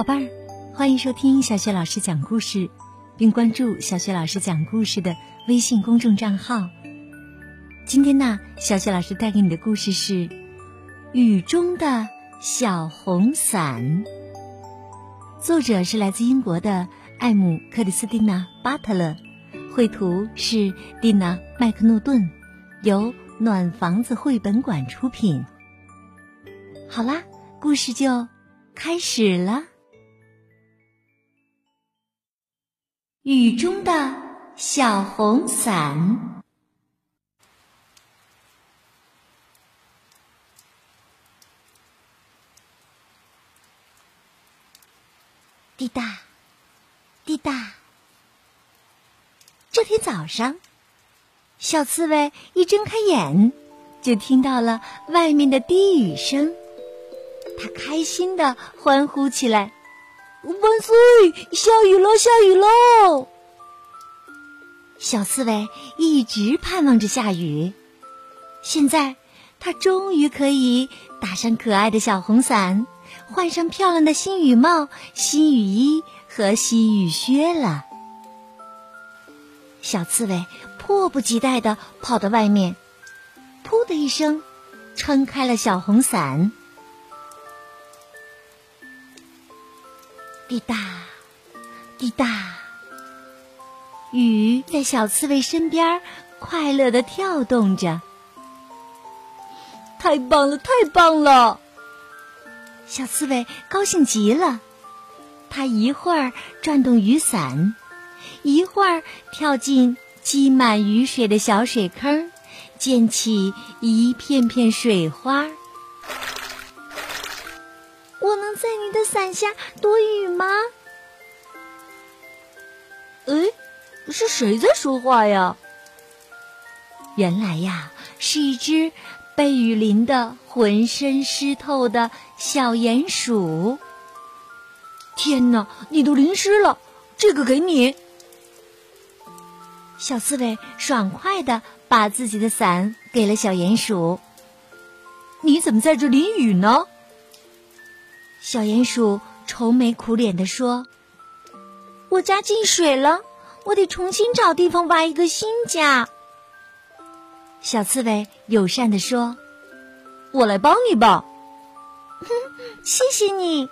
宝贝儿，欢迎收听小雪老师讲故事，并关注小雪老师讲故事的微信公众账号。今天呢，小雪老师带给你的故事是《雨中的小红伞》，作者是来自英国的艾姆·克里斯蒂娜·巴特勒，绘图是蒂娜·麦克诺顿，由暖房子绘本馆出品。好啦，故事就开始了。雨中的小红伞，滴答，滴答。这天早上，小刺猬一睁开眼，就听到了外面的滴雨声。他开心的欢呼起来：“万岁！下雨了，下雨喽！”小刺猬一直盼望着下雨，现在它终于可以打上可爱的小红伞，换上漂亮的新雨帽、新雨衣和新雨靴了。小刺猬迫不及待的跑到外面，噗的一声，撑开了小红伞。滴答，滴答，雨在小刺猬身边快乐的跳动着。太棒了，太棒了！小刺猬高兴极了。它一会儿转动雨伞，一会儿跳进积满雨水的小水坑，溅起一片片水花。你的伞下躲雨吗？哎，是谁在说话呀？原来呀，是一只被雨淋得浑身湿透的小鼹鼠。天哪，你都淋湿了，这个给你。小刺猬爽快的把自己的伞给了小鼹鼠。你怎么在这淋雨呢？小鼹鼠愁眉苦脸地说：“我家进水了，我得重新找地方挖一个新家。”小刺猬友善地说：“我来帮你吧。”“哼，谢谢你。”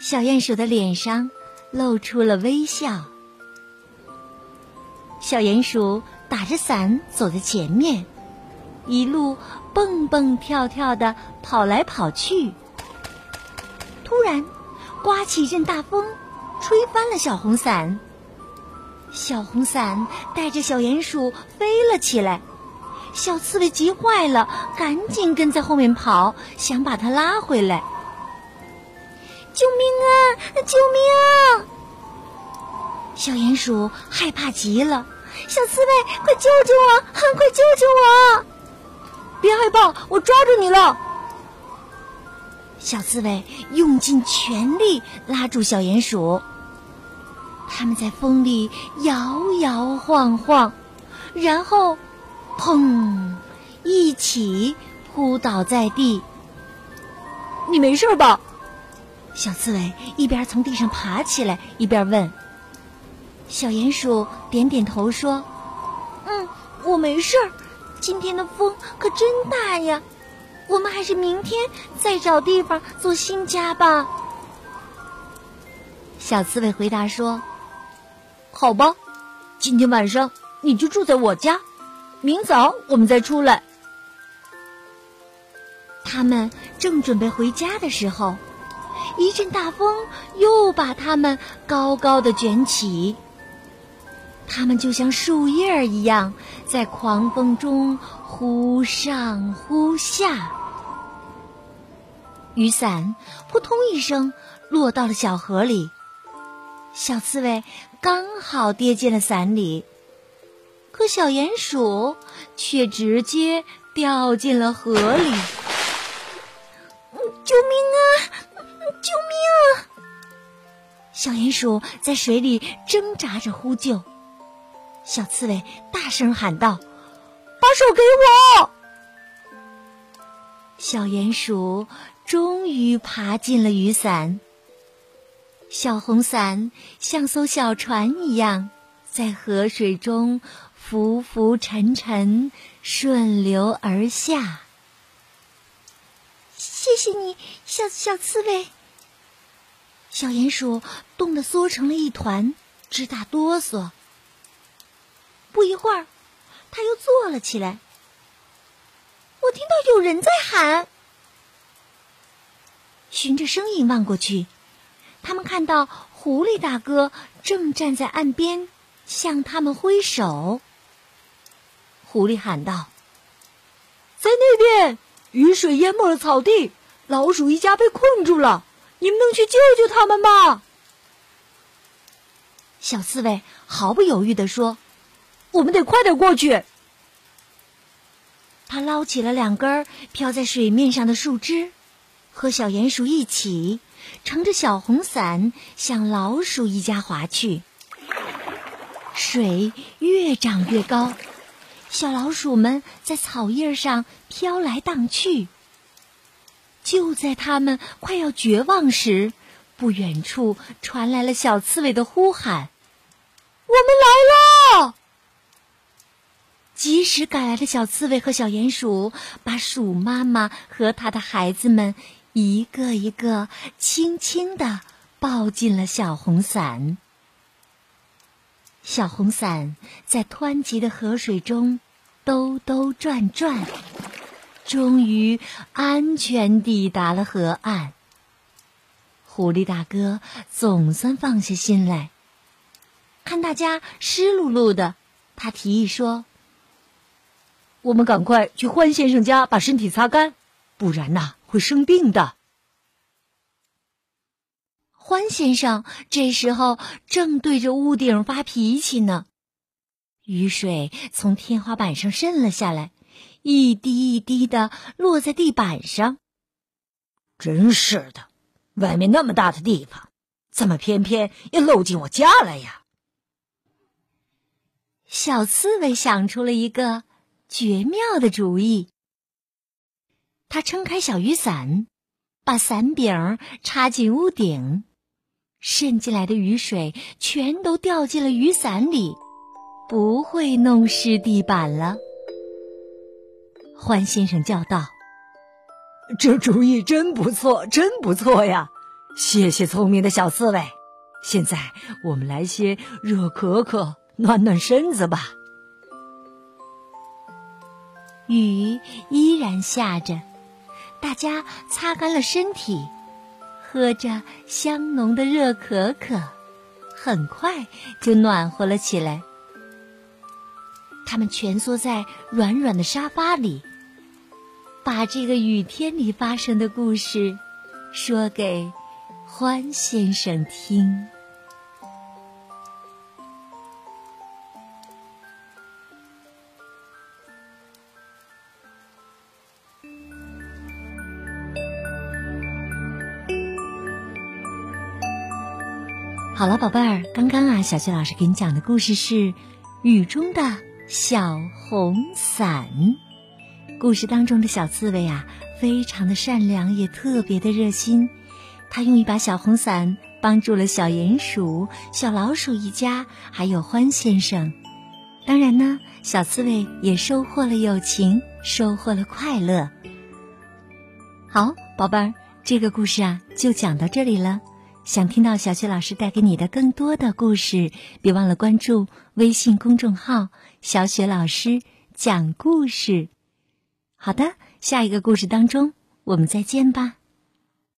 小鼹鼠的脸上露出了微笑。小鼹鼠打着伞走在前面，一路蹦蹦跳跳的跑来跑去。突然，刮起一阵大风，吹翻了小红伞。小红伞带着小鼹鼠飞了起来，小刺猬急坏了，赶紧跟在后面跑，想把它拉回来。救命啊！救命啊！小鼹鼠害怕极了，小刺猬，快救救我！快救救我！别害怕，我抓住你了。小刺猬用尽全力拉住小鼹鼠，他们在风里摇摇晃晃，然后，砰，一起扑倒在地。你没事吧？小刺猬一边从地上爬起来，一边问。小鼹鼠点点头说：“嗯，我没事儿。今天的风可真大呀。”我们还是明天再找地方做新家吧。小刺猬回答说：“好吧，今天晚上你就住在我家，明早我们再出来。”他们正准备回家的时候，一阵大风又把他们高高的卷起，他们就像树叶一样，在狂风中。忽上忽下，雨伞扑通一声落到了小河里，小刺猬刚好跌进了伞里，可小鼹鼠却直接掉进了河里。救命啊！救命啊！小鼹鼠在水里挣扎着呼救，小刺猬大声喊道。把手给我！小鼹鼠终于爬进了雨伞，小红伞像艘小船一样，在河水中浮浮沉沉，顺流而下。谢谢你，小小刺猬。小鼹鼠冻得缩成了一团，直打哆嗦。不一会儿，他又坐了起来。我听到有人在喊。循着声音望过去，他们看到狐狸大哥正站在岸边，向他们挥手。狐狸喊道：“在那边，雨水淹没了草地，老鼠一家被困住了，你们能去救救他们吗？”小刺猬毫不犹豫地说：“我们得快点过去。”他捞起了两根飘在水面上的树枝。和小鼹鼠一起，乘着小红伞向老鼠一家划去。水越涨越高，小老鼠们在草叶上飘来荡去。就在他们快要绝望时，不远处传来了小刺猬的呼喊：“我们来了！”及时赶来的小刺猬和小鼹鼠把鼠妈妈和她的孩子们。一个一个轻轻地抱进了小红伞。小红伞在湍急的河水中兜兜转转，终于安全抵达了河岸。狐狸大哥总算放下心来。看大家湿漉漉的，他提议说：“我们赶快去欢先生家把身体擦干，不然呐。”会生病的。欢先生这时候正对着屋顶发脾气呢，雨水从天花板上渗了下来，一滴一滴的落在地板上。真是的，外面那么大的地方，怎么偏偏要漏进我家来呀？小刺猬想出了一个绝妙的主意。他撑开小雨伞，把伞柄插进屋顶，渗进来的雨水全都掉进了雨伞里，不会弄湿地板了。欢先生叫道：“这主意真不错，真不错呀！谢谢聪明的小刺猬。现在我们来些热可可，暖暖身子吧。”雨依然下着。大家擦干了身体，喝着香浓的热可可，很快就暖和了起来。他们蜷缩在软软的沙发里，把这个雨天里发生的故事说给欢先生听。好了，宝贝儿，刚刚啊，小雪老师给你讲的故事是《雨中的小红伞》。故事当中的小刺猬啊，非常的善良，也特别的热心。他用一把小红伞帮助了小鼹鼠、小老鼠一家，还有欢先生。当然呢，小刺猬也收获了友情，收获了快乐。好，宝贝儿，这个故事啊，就讲到这里了。想听到小雪老师带给你的更多的故事，别忘了关注微信公众号“小雪老师讲故事”。好的，下一个故事当中，我们再见吧。